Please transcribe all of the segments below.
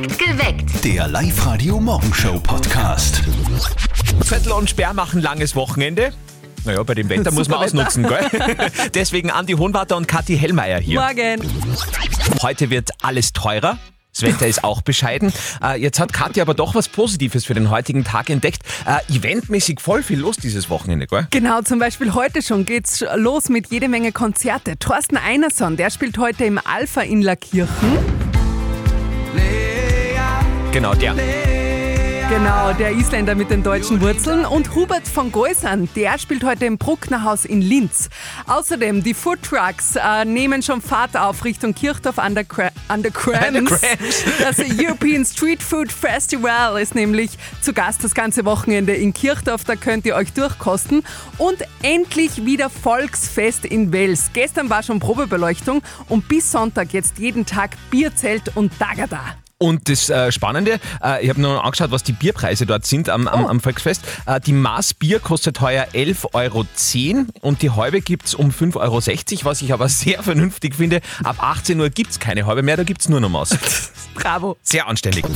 Geweckt. Der Live-Radio-Morgenshow-Podcast. Zettel und Sperr machen langes Wochenende. Naja, bei dem Wetter muss man Super ausnutzen, gell? Deswegen Andi Hohenwarter und Kathi Hellmeier hier. Morgen. Heute wird alles teurer. Das Wetter ist auch bescheiden. Äh, jetzt hat Kathi aber doch was Positives für den heutigen Tag entdeckt. Äh, eventmäßig voll viel los dieses Wochenende, gell? Genau, zum Beispiel heute schon geht's los mit jede Menge Konzerte. Thorsten Einerson, der spielt heute im Alpha in Lackirchen. Genau, der. Genau, der Isländer mit den deutschen Wurzeln. Und Hubert von Goisern, der spielt heute im Brucknerhaus in Linz. Außerdem, die Food Trucks äh, nehmen schon Fahrt auf Richtung Kirchdorf an der, Cra an der Krams. Das European Street Food Festival ist nämlich zu Gast das ganze Wochenende in Kirchdorf. Da könnt ihr euch durchkosten. Und endlich wieder Volksfest in Wels. Gestern war schon Probebeleuchtung und bis Sonntag jetzt jeden Tag Bierzelt und Dagada. Und das äh, Spannende, äh, ich habe nur noch angeschaut, was die Bierpreise dort sind am, am, Oh. am Volksfest. Äh, die Maß Bier kostet heuer 11,10 Euro und die Halbe gibt's um 5,60 Euro, was ich aber sehr vernünftig finde. Ab 18 Uhr gibt's keine Halbe mehr, da gibt's nur noch Maß. Bravo. Sehr anständig.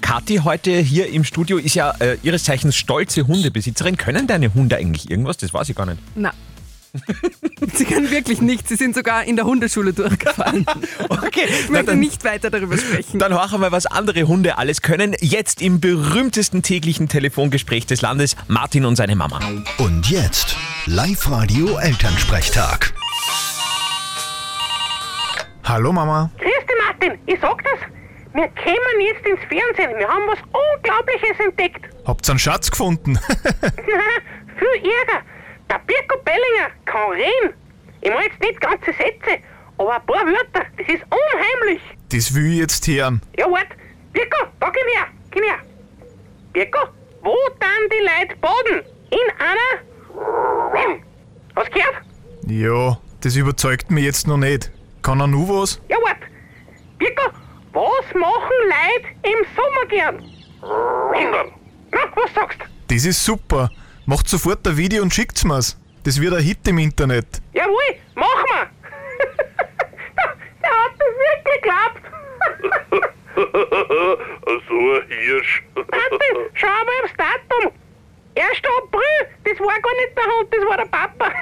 Kathi heute hier im Studio ist ja äh, ihres Zeichens stolze Hundebesitzerin. Können deine Hunde eigentlich irgendwas? Das weiß ich gar nicht. Na. Sie können wirklich nicht. Sie sind sogar in der Hundeschule durchgefallen. Okay, Ich möchte dann, nicht weiter darüber sprechen. dann horchen wir, was andere Hunde alles können. Jetzt im berühmtesten täglichen Telefongespräch des Landes, Martin und seine Mama. Und jetzt Live-Radio-Elternsprechtag. Hallo Mama. Grüß dich, Martin. Ich sag das. Wir kommen jetzt ins Fernsehen. Wir haben was Unglaubliches entdeckt. Habt's einen Schatz gefunden? Viel Ärger. Der Birko Bellinger kann reden. Ich meine jetzt nicht ganze Sätze, aber ein paar Wörter. Das ist unheimlich. das will ich jetzt hören. Ja, wart. Birko, da komm her. Komm her. Birko, wo dann die Leute baden? In einer... Hast du gehört? Ja, das überzeugt mich jetzt noch nicht. Kann er nur was? Ja, wart. Birko, was machen Leute im Sommer gern? Na, was sagst du? Das ist super. Macht sofort ein Video und schickt's mir's. Das wird ein Hit im Internet. Jawohl, mach mal! Der hat das wirklich geglaubt! so ein Hirsch. Martin, schau mal aufs Datum! 1. April, das war gar nicht der Hund, das war der Papa!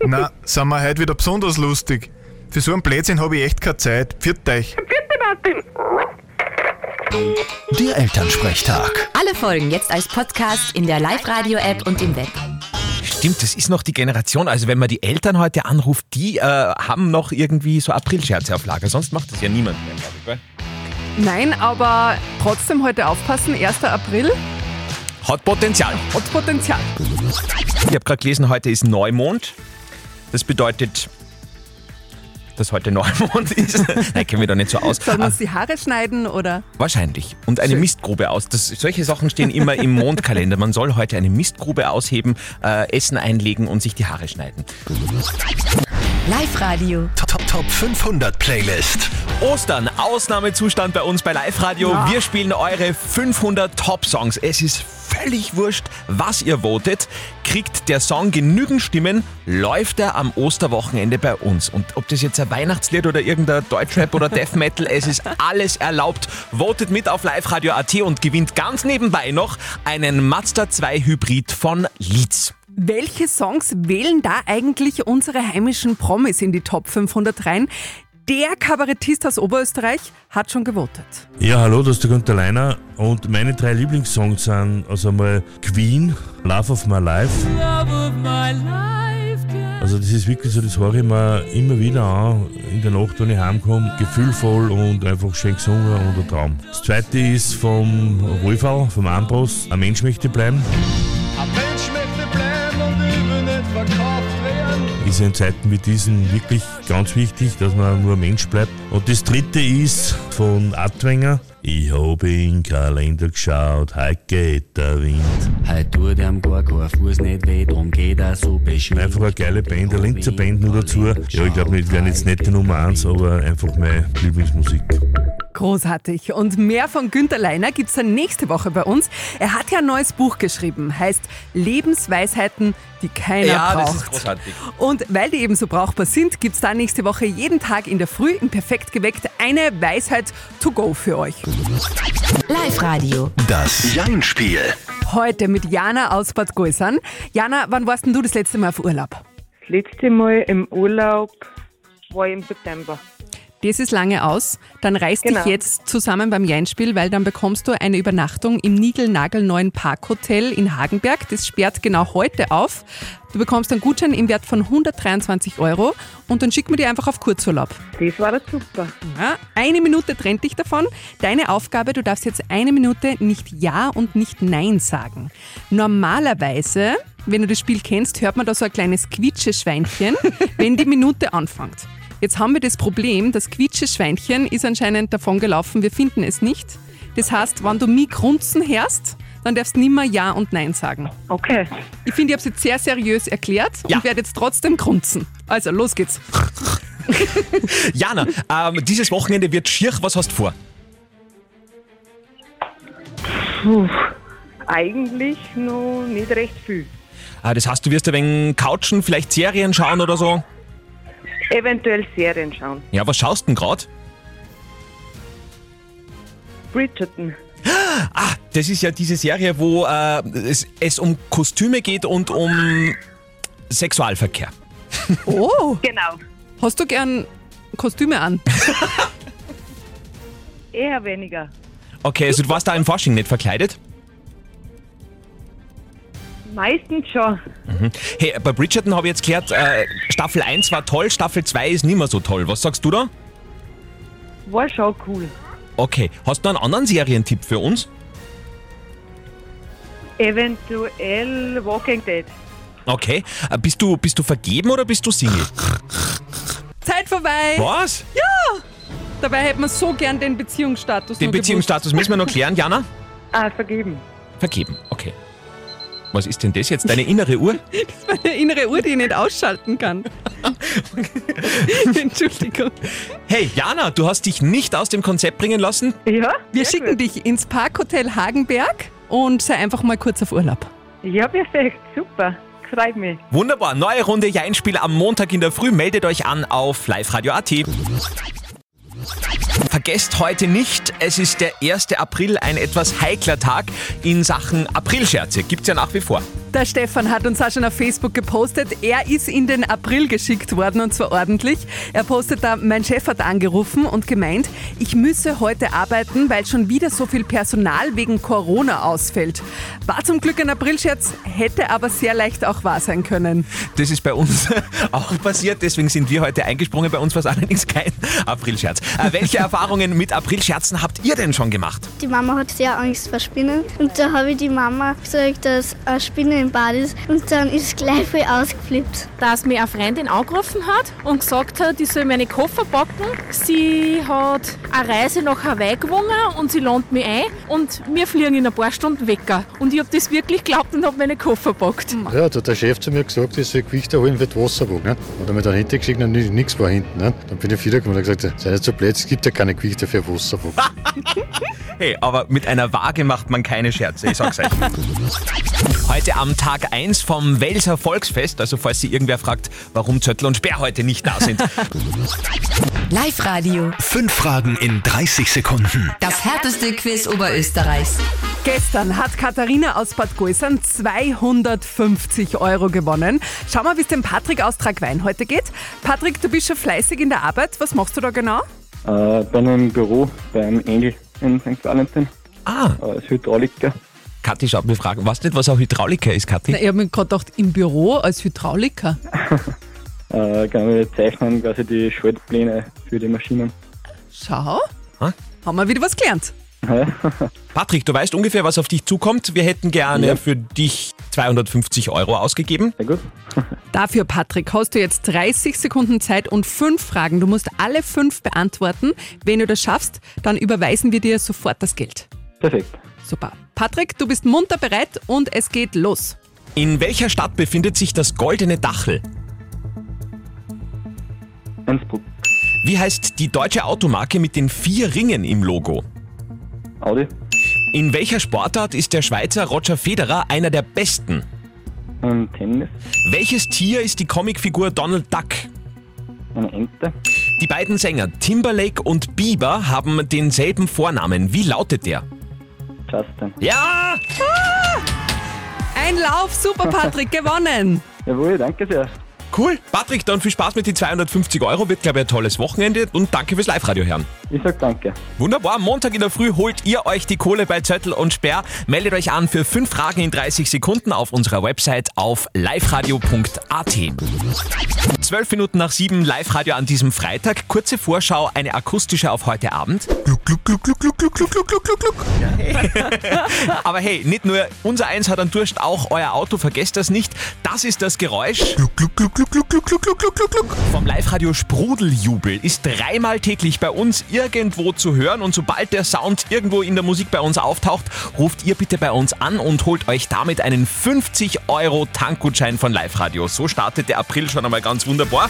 Na, sind wir heute wieder besonders lustig. Für so einen Blödsinn habe ich echt keine Zeit. Pfiat euch. Bitte, Martin! Der Elternsprechtag. Alle Folgen jetzt als Podcast in der Live-Radio-App und im Web. Stimmt, das ist noch die Generation. Also wenn man die Eltern heute anruft, die äh, haben noch irgendwie so Aprilscherze auf Lager. Sonst macht das ja niemand mehr, glaube ich. Gell? Nein, aber trotzdem heute aufpassen. 1. April Hat Potenzial. hat Potenzial. Ich habe gerade gelesen, heute ist Neumond. Das bedeutet, dass heute Neumond ist. Nein, kennen wir da nicht so aus. Soll man Ah, uns die Haare schneiden oder? Wahrscheinlich. Und eine Schön. Mistgrube aus. Das, solche Sachen stehen immer im Mondkalender. Man soll heute eine Mistgrube ausheben, äh, Essen einlegen und sich die Haare schneiden. Live-Radio. Top, top, top 500 Playlist. Ostern, Ausnahmezustand bei uns bei Live Radio. Ja. Wir spielen eure 500 Top-Songs. Es ist völlig wurscht, was ihr votet. Kriegt der Song genügend Stimmen, läuft er am Osterwochenende bei uns. Und ob das jetzt ein Weihnachtslied oder irgendein Deutschrap oder Death Metal, es ist alles erlaubt. Votet mit auf Live Radio AT und gewinnt ganz nebenbei noch einen Mazda 2 Hybrid von Leeds. Welche Songs wählen da eigentlich unsere heimischen Promis in die Top 500 rein? Der Kabarettist aus Oberösterreich hat schon gewotet. Ja, hallo, das ist der Günther Leiner und meine drei Lieblingssongs sind also einmal Queen, Love of My Life. Also das ist wirklich so, das höre ich mir immer wieder an, in der Nacht, wenn ich heimkomme, gefühlvoll und einfach schön gesungen und ein Traum. Das zweite ist vom Wolfall, vom Ambros, Ein Mensch möchte bleiben. Ist in Zeiten wie diesen wirklich ganz wichtig, dass man nur ein Mensch bleibt. Und das dritte ist von Adwenger. Ich habe in Kalender geschaut, heute geht der Wind. Heute tut ihm gar kein Fuß nicht weh, drum geht er so beschwingt. Einfach eine geile Band, eine Linzer Band nur dazu. Ja, ich glaube, wir werden jetzt nicht die Nummer eins, aber einfach meine Lieblingsmusik. Großartig. Und mehr von Günter Leiner gibt es dann nächste Woche bei uns. Er hat ja ein neues Buch geschrieben, heißt Lebensweisheiten, die keiner Ja, braucht. das ist großartig. Und weil die eben so brauchbar sind, gibt es dann nächste Woche jeden Tag in der Früh im Perfekt geweckt eine Weisheit to go für euch. Live-Radio. Das Jein-Spiel. Heute mit Jana aus Bad Gäusern. Jana, wann warst denn du das letzte Mal auf Urlaub? Das letzte Mal im Urlaub war im September. Das ist lange aus. Dann reiß Genau. dich jetzt zusammen beim Jeinspiel, weil dann bekommst du eine Übernachtung im Nigel-Nagel-neuen Parkhotel in Hagenberg. Das sperrt genau heute auf. Du bekommst einen Gutschein im Wert von 123 Euro und dann schicken wir dir einfach auf Kurzurlaub. Das war jetzt super. Ja, eine Minute trennt dich davon. Deine Aufgabe, du darfst jetzt eine Minute nicht Ja und nicht Nein sagen. Normalerweise, wenn du das Spiel kennst, hört man da so ein kleines Quietscheschweinchen, wenn die Minute anfängt. Jetzt haben wir das Problem, das Quietscheschweinchen ist anscheinend davon gelaufen, wir finden es nicht. Das heißt, wenn du mich grunzen hörst, dann darfst du nimmer Ja und Nein sagen. Okay. Ich finde, ich habe es jetzt sehr seriös erklärt Ja. und werde jetzt trotzdem grunzen. Also, los geht's. Jana, ähm, dieses Wochenende wird schier. Was hast du vor? Puh. Eigentlich noch nicht recht viel. Ah, das heißt, du wirst ein wenig couchen, vielleicht Serien schauen oder so? Eventuell Serien schauen. Ja, was schaust du denn gerade? Bridgerton. Ah, das ist ja diese Serie, wo äh, es, es um Kostüme geht und um Sexualverkehr. Oh, Genau. hast du gern Kostüme an? Eher weniger. Okay, also du warst da im Fasching nicht verkleidet? Meistens schon. Hey, bei Bridgerton habe ich jetzt gehört, äh, Staffel 1 war toll, Staffel 2 ist nicht mehr so toll. Was sagst du da? War schon cool. Okay, hast du noch einen anderen Serientipp für uns? Eventuell Walking Dead. Okay, äh, bist du, bist du vergeben oder bist du Single? Zeit vorbei! Was? Dabei hätten wir so gern den Beziehungsstatus Den noch Beziehungsstatus müssen wir noch klären, Jana? Ah, vergeben. Vergeben. Was ist denn das jetzt? Deine innere Uhr? gewusst. Eine innere Uhr, die ich nicht ausschalten kann. Entschuldigung. Hey, Jana, du hast dich nicht aus dem Konzept bringen lassen? Ja? Wir schicken gut. dich ins Parkhotel Hagenberg und sei einfach mal kurz auf Urlaub. Ja, perfekt. Super. Freut mich. Wunderbar, neue Runde Jeinspiel am Montag in der Früh. Meldet euch an auf liveradio.at. Vergesst heute nicht, es ist der 1. April, ein etwas heikler Tag in Sachen Aprilscherze. Gibt's ja nach wie vor. Der Stefan hat uns auch schon auf Facebook gepostet. Er ist in den April geschickt worden und zwar ordentlich. Er postet da, mein Chef hat angerufen und gemeint, ich müsse heute arbeiten, weil schon wieder so viel Personal wegen Corona ausfällt. War zum Glück ein Aprilscherz, hätte aber sehr leicht auch wahr sein können. Das ist bei uns auch passiert, deswegen sind wir heute eingesprungen. Bei uns war es allerdings kein Aprilscherz. Äh, welche Erfahrungen mit Aprilscherzen habt ihr denn schon gemacht? Die Mama hat sehr Angst vor Spinnen und da habe ich die Mama gesagt, dass eine Spinne im Bad ist und dann ist gleich voll ausgeflippt. dass mir eine Freundin angerufen hat und gesagt hat, ich soll meine Koffer packen. Sie hat eine Reise nach Hawaii gewonnen und sie lohnt mich ein und wir fliegen in ein paar Stunden weg. Und ich habe das wirklich geglaubt und habe meine Koffer gepackt. Ja, da hat der Chef zu mir gesagt, ich soll Gewichte holen für die Wasserwagen. Ne? Und er mir dann hintergeschickt und nichts war hinten. Ne? Dann bin ich wiedergekommen und habe gesagt, sei nicht so blöd, es gibt ja keine Gewichte für Wasserwagen. Hey, aber mit einer Waage macht man keine Scherze, ich sag's euch. Heute am Tag 1 vom Welser Volksfest, also falls sich irgendwer fragt, warum Zöttl und Sperr heute nicht da sind. Live-Radio. Fünf Fragen in 30 Sekunden. Das härteste Quiz Oberösterreichs. Gestern hat Katharina aus Bad Gäusern 250 Euro gewonnen. Schau mal, wie es dem Patrick aus Tragwein heute geht. Patrick, du bist schon fleißig in der Arbeit. Was machst du da genau? Äh, bin im Büro beim Engel in St. Valentin Ah, als Hydrauliker. Kathi schaut mir fragen, weißt du nicht, was ein Hydrauliker ist, Kathi? Na, ich habe mir gerade gedacht, im Büro als Hydrauliker. Äh, kann wir zeichnen quasi die Schaltpläne für die Maschinen. Schau, Hä? haben wir wieder was gelernt. Patrick, du weißt ungefähr, was auf dich zukommt. Wir hätten gerne Ja. für dich 250 Euro ausgegeben. Sehr gut. Dafür, Patrick, hast du jetzt 30 Sekunden Zeit und fünf Fragen. Du musst alle fünf beantworten. Wenn du das schaffst, dann überweisen wir dir sofort das Geld. Perfekt. Super. Patrick, du bist munter bereit und es geht los. In welcher Stadt befindet sich das Goldene Dachel? Innsbruck. Wie heißt die deutsche Automarke mit den vier Ringen im Logo? Audi. In welcher Sportart ist der Schweizer Roger Federer einer der besten? Und Tennis. Welches Tier ist die Comicfigur Donald Duck? Eine Ente. Die beiden Sänger Timberlake und Bieber haben denselben Vornamen. Wie lautet der? Justin. Ja! Ein Lauf, super Patrick, gewonnen. Jawohl, danke sehr. Cool. Patrick, dann viel Spaß mit den 250 Euro. Wird, glaube ich, ein tolles Wochenende. Und danke fürs Live-Radio hören. Ich sag danke. Wunderbar. Montag in der Früh holt ihr euch die Kohle bei Zettel und Sperr. Meldet euch an für fünf Fragen in 30 Sekunden auf unserer Website auf liveradio.at. Zwölf Minuten nach sieben Live-Radio an diesem Freitag. Kurze Vorschau, eine akustische auf heute Abend. Gluck, gluck, gluck, gluck, gluck, gluck, gluck, gluck, gluck, gluck. Aber hey, nicht nur unser Eins hat einen Durst, auch euer Auto, vergesst das nicht. Das ist das Geräusch Gluck, gluck, gluck, gluck, gluck, gluck, gluck, gluck, gluck, gluck. vom Live-Radio Sprudeljubel. Ist dreimal täglich bei uns irgendwo zu hören und sobald der Sound irgendwo in der Musik bei uns auftaucht, ruft ihr bitte bei uns an und holt euch damit einen 50 Euro Tankgutschein von Live-Radio. So startet der April schon einmal ganz wunderbar.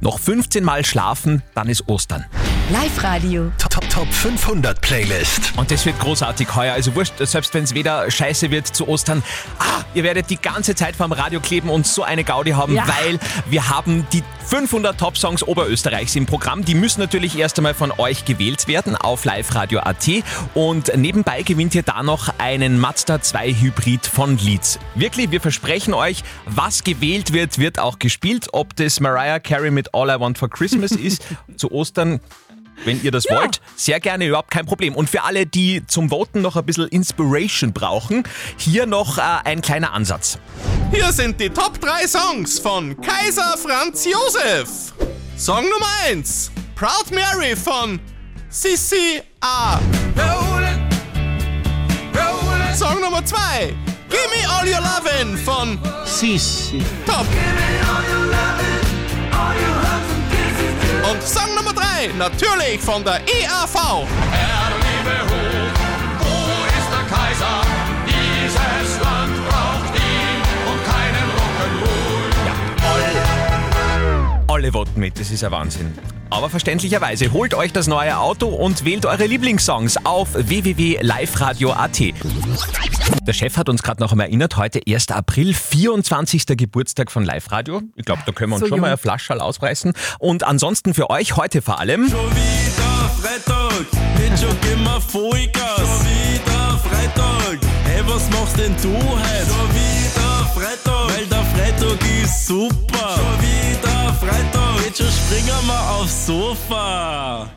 Noch 15 Mal schlafen, dann ist Ostern. Live-Radio. Top, Top, Top 500 Playlist. Und das wird großartig heuer. Also wurscht, selbst wenn es wieder scheiße wird zu Ostern. Ah, ihr werdet die ganze Zeit vorm Radio kleben und so eine Gaudi haben, Ja. weil wir haben die 500 Top-Songs Oberösterreichs im Programm. Die müssen natürlich erst einmal von euch gewählt werden auf liveradio.at. Und nebenbei gewinnt ihr da noch einen Mazda 2 Hybrid von Leeds. Wirklich, wir versprechen euch, was gewählt wird, wird auch gespielt. Ob das Mariah Carey mit All I Want for Christmas ist, zu Ostern wenn ihr das wollt, sehr gerne, überhaupt kein Problem. Und für alle, die zum Voten noch ein bisschen Inspiration brauchen, hier noch äh, ein kleiner Ansatz. Hier sind die Top 3 Songs von Kaiser Franz Josef. Song Nummer 1. Proud Mary von Sissy A. Song Nummer 2. Give me all your lovin' von Sissy. Top. Und Song Nummer 3, natürlich von der EAV. Herr, liebe Hof, Alle voten mit, das ist ein Wahnsinn. Aber verständlicherweise holt euch das neue Auto und wählt eure Lieblingssongs auf www.liveradio.at. Der Chef hat uns gerade noch einmal erinnert, heute 1. April, 24. Geburtstag von Live Radio. Ich glaube, da können wir uns So schon jung. mal eine Flasche ausreißen. Und ansonsten für euch heute vor allem. Freitag, nicht schon immer Vollgas. Schon wieder Freitag, hey, was machst denn du heute? Schon wieder Freitag, weil der Freitag ist super. Schon wieder Freitag, jetzt springen wir aufs Sofa.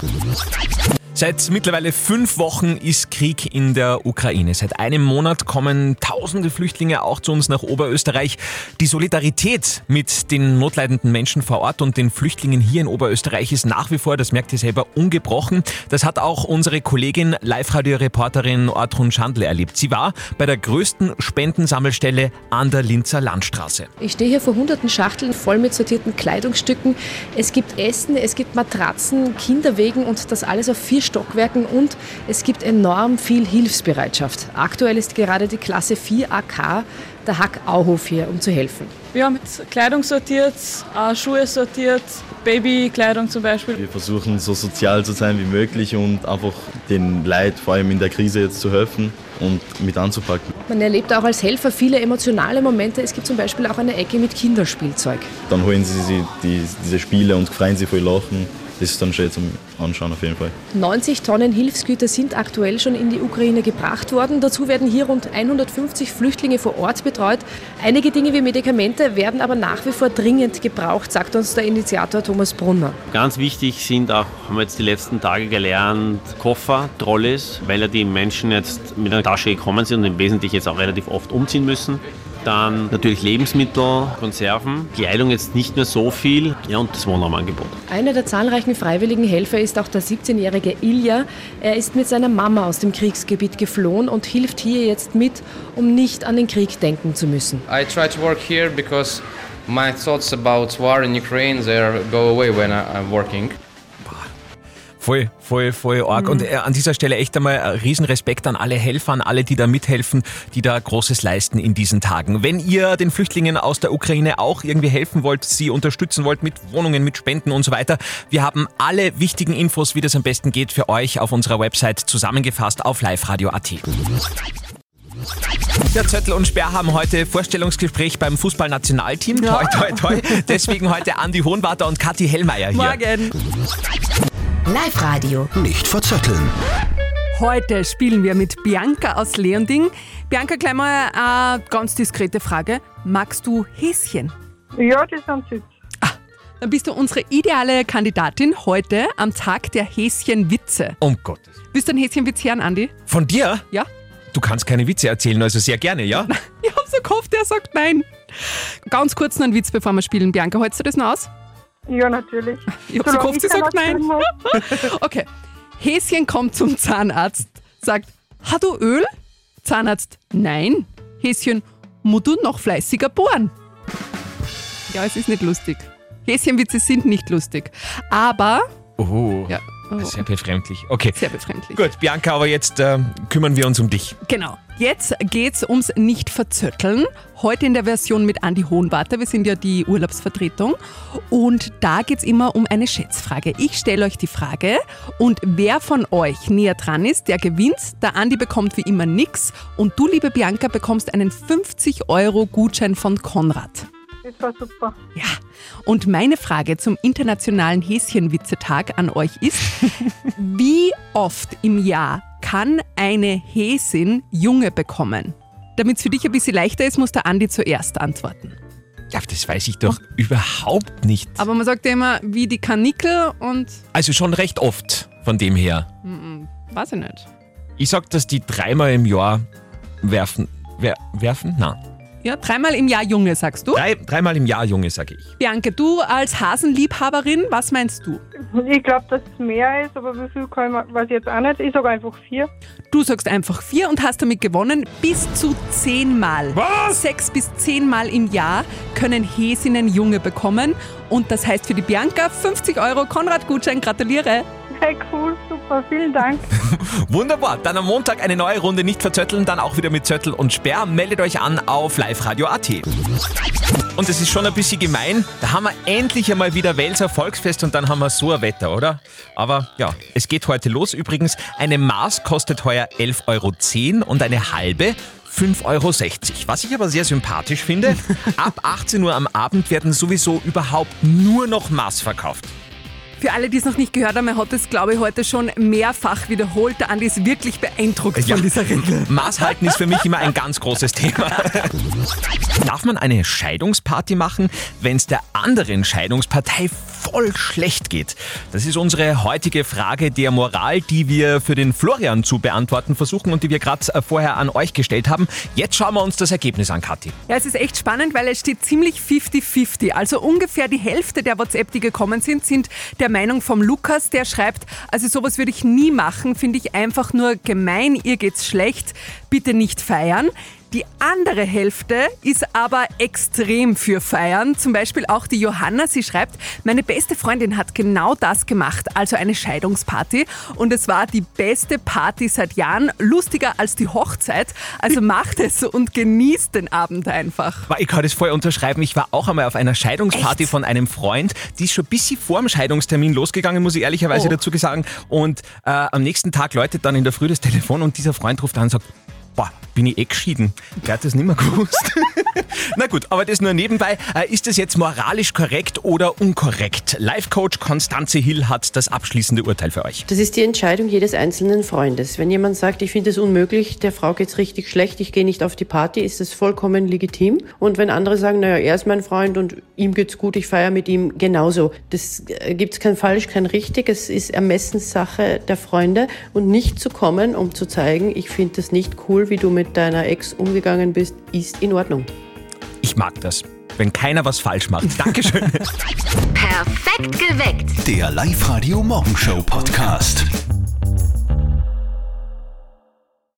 Seit mittlerweile fünf Wochen ist Krieg in der Ukraine. Seit einem Monat kommen tausende Flüchtlinge auch zu uns nach Oberösterreich. Die Solidarität mit den notleidenden Menschen vor Ort und den Flüchtlingen hier in Oberösterreich ist nach wie vor, das merkt ihr selber, ungebrochen. Das hat auch unsere Kollegin, Live-Radio-Reporterin Ortrun Schandle erlebt. Sie war bei der größten Spendensammelstelle an der Linzer Landstraße. Ich stehe hier vor hunderten Schachteln voll mit sortierten Kleidungsstücken. Es gibt Essen, es gibt Matratzen, Kinderwegen und das alles auf vier Stockwerken und es gibt enorm viel Hilfsbereitschaft. Aktuell ist gerade die Klasse 4 AK der Hack Auhof hier, um zu helfen. Wir haben jetzt Kleidung sortiert, Schuhe sortiert, Babykleidung zum Beispiel. Wir versuchen so sozial zu sein wie möglich und einfach den Leid, vor allem in der Krise jetzt zu helfen und mit anzupacken. Man erlebt auch als Helfer viele emotionale Momente. Es gibt zum Beispiel auch eine Ecke mit Kinderspielzeug. Dann holen sie sich die, diese Spiele und freuen sich voll lachen. Das ist dann schön zum Anschauen auf jeden Fall. 90 Tonnen Hilfsgüter sind aktuell schon in die Ukraine gebracht worden. Dazu werden hier rund 150 Flüchtlinge vor Ort betreut. Einige Dinge wie Medikamente werden aber nach wie vor dringend gebraucht, sagt uns der Initiator Thomas Brunner. Ganz wichtig sind auch, haben wir jetzt die letzten Tage gelernt, Koffer, Trolleys, weil ja die Menschen jetzt mit einer Tasche gekommen sind und im Wesentlichen jetzt auch relativ oft umziehen müssen. Dann natürlich Lebensmittel, Konserven, Kleidung jetzt nicht mehr so viel ja, und das Wohnraumangebot. Einer der zahlreichen freiwilligen Helfer ist auch der 17-jährige Ilja. Er ist mit seiner Mama aus dem Kriegsgebiet geflohen und hilft hier jetzt mit, um nicht an den Krieg denken zu müssen. I try to work here because my thoughts about war in Ukraine they go away when I, I'm working. Voll, voll, voll arg. Mhm. Und äh, an dieser Stelle echt einmal äh, Riesenrespekt an alle Helfer, an alle, die da mithelfen, die da Großes leisten in diesen Tagen. Wenn ihr den Flüchtlingen aus der Ukraine auch irgendwie helfen wollt, sie unterstützen wollt mit Wohnungen, mit Spenden und so weiter, wir haben alle wichtigen Infos, wie das am besten geht, für euch auf unserer Website zusammengefasst auf liveradio.at. Ja, Zöttl und Sperr haben heute Vorstellungsgespräch beim Fußballnationalteam. Toi, toi, toi. Deswegen heute Andi Hohenwarter und Kathi Hellmeier hier. Morgen. Live-Radio. Nicht verzetteln. Heute spielen wir mit Bianca aus Leonding. Bianca, gleich mal eine ganz diskrete Frage. Magst du Häschen? Ja, die sind süß. Dann bist du unsere ideale Kandidatin heute am Tag der Häschenwitze. Um Gottes. Willst du einen Häschenwitz hören, Andi? Von dir? Ja. Du kannst keine Witze erzählen, also sehr gerne, ja? Ich hab so gehofft, der sagt nein. Ganz kurz noch ein Witz, bevor wir spielen. Bianca, hältst du das noch aus? Ja, natürlich. Ich hab so gehofft, sie sagt nein. Okay. Häschen kommt zum Zahnarzt, sagt, hast du Öl? Zahnarzt, nein. Häschen, musst du noch fleißiger bohren? Ja, es ist nicht lustig. Häschenwitze sind nicht lustig. Aber, Oh, ja, oh, sehr befremdlich. Okay. sehr befremdlich. Gut, Bianca, aber jetzt äh, kümmern wir uns um dich. Genau. Jetzt geht's ums Nicht-Verzötteln. Heute in der Version mit Andi Hohenwarter. Wir sind ja die Urlaubsvertretung. Und da geht's immer um eine Schätzfrage. Ich stelle euch die Frage und wer von euch näher dran ist, der gewinnt. Der Andi bekommt wie immer nix. Und du, liebe Bianca, bekommst einen 50-Euro-Gutschein von Konrad. Das war super. Und meine Frage zum Internationalen Häschenwitzetag an euch ist, wie oft im Jahr kann eine Häsin Junge bekommen? Damit es für dich ein bisschen leichter ist, muss der Andi zuerst antworten. Ja, das weiß ich doch überhaupt nicht. Aber man sagt ja immer, wie die Kanickel und... Also schon recht oft von dem her. Mm, weiß ich nicht. Ich sag, dass die dreimal im Jahr werfen. Wer, werfen? Nein. Ja, dreimal im Jahr Junge, sagst du? Drei, dreimal im Jahr, Junge, sage ich. Bianca, du als Hasenliebhaberin, was meinst du? Ich glaube, dass es mehr ist, aber wie viel kann ich, weiß ich jetzt auch nicht. Ich sage einfach vier. Du sagst einfach vier und hast damit gewonnen. Bis zu zehnmal. Was? Sechs bis zehnmal im Jahr können Häsinnen Junge bekommen. Und das heißt für die Bianca 50 Euro Konrad-Gutschein. Gratuliere. Hey, cool, super, vielen Dank. Wunderbar. Dann am Montag eine neue Runde nicht verzötteln, dann auch wieder mit Zöttel und Sperr. Meldet euch an auf liveradio.at. Und es ist schon ein bisschen gemein. Da haben wir endlich einmal wieder Welser Volksfest und dann haben wir so ein Wetter, oder? Aber ja, es geht heute los. Übrigens, eine Maß kostet heuer 11,10 Euro und eine halbe 5,60 Euro. Was ich aber sehr sympathisch finde, ab 18 Uhr am Abend werden sowieso überhaupt nur noch Maß verkauft. Für alle, die es noch nicht gehört haben, er hat es, glaube ich, heute schon mehrfach wiederholt. Der Andi ist wirklich beeindruckt Ja. von dieser Regel. Maßhalten ist für mich immer ein ganz großes Thema. Darf man eine Scheidungsparty machen, wenn es der anderen Scheidungspartei voll schlecht geht? Das ist unsere heutige Frage der Moral, die wir für den Florian zu beantworten versuchen und die wir gerade vorher an euch gestellt haben. Jetzt schauen wir uns das Ergebnis an, Kathi. Ja, es ist echt spannend, weil es steht ziemlich 50-50. Also ungefähr die Hälfte der WhatsApp, die gekommen sind, sind der Meinung vom Lukas, der schreibt, also sowas würde ich nie machen, finde ich einfach nur gemein, ihr geht's schlecht, bitte nicht feiern. Die andere Hälfte ist aber extrem für Feiern. Zum Beispiel auch die Johanna, sie schreibt, meine beste Freundin hat genau das gemacht, also eine Scheidungsparty. Und es war die beste Party seit Jahren, lustiger als die Hochzeit. Also macht es und genießt den Abend einfach. Ich kann das voll unterschreiben. Ich war auch einmal auf einer Scheidungsparty von einem Freund. Die ist schon ein bisschen vor dem Scheidungstermin losgegangen, muss ich ehrlicherweise Oh. dazu sagen. Und äh, am nächsten Tag läutet dann in der Früh das Telefon und dieser Freund ruft an und sagt, boah, bin ich eh geschieden. Der hat das nicht mehr gewusst. Na gut, aber das nur nebenbei. Äh, Ist das jetzt moralisch korrekt oder unkorrekt? Life-Coach Konstanze Hill hat das abschließende Urteil für euch. Das ist die Entscheidung jedes einzelnen Freundes. Wenn jemand sagt, ich finde es unmöglich, der Frau geht's richtig schlecht, ich gehe nicht auf die Party, ist das vollkommen legitim. Und wenn andere sagen, naja, er ist mein Freund und ihm geht's gut, ich feiere mit ihm genauso. Das äh, gibt's kein falsch, kein richtig. Es ist Ermessenssache der Freunde und nicht zu kommen, um zu zeigen, ich finde das nicht cool, wie du mit deiner Ex umgegangen bist, ist in Ordnung. Ich mag das. Wenn keiner was falsch macht. Dankeschön. Perfekt geweckt. Der Live-Radio Morgenshow Podcast.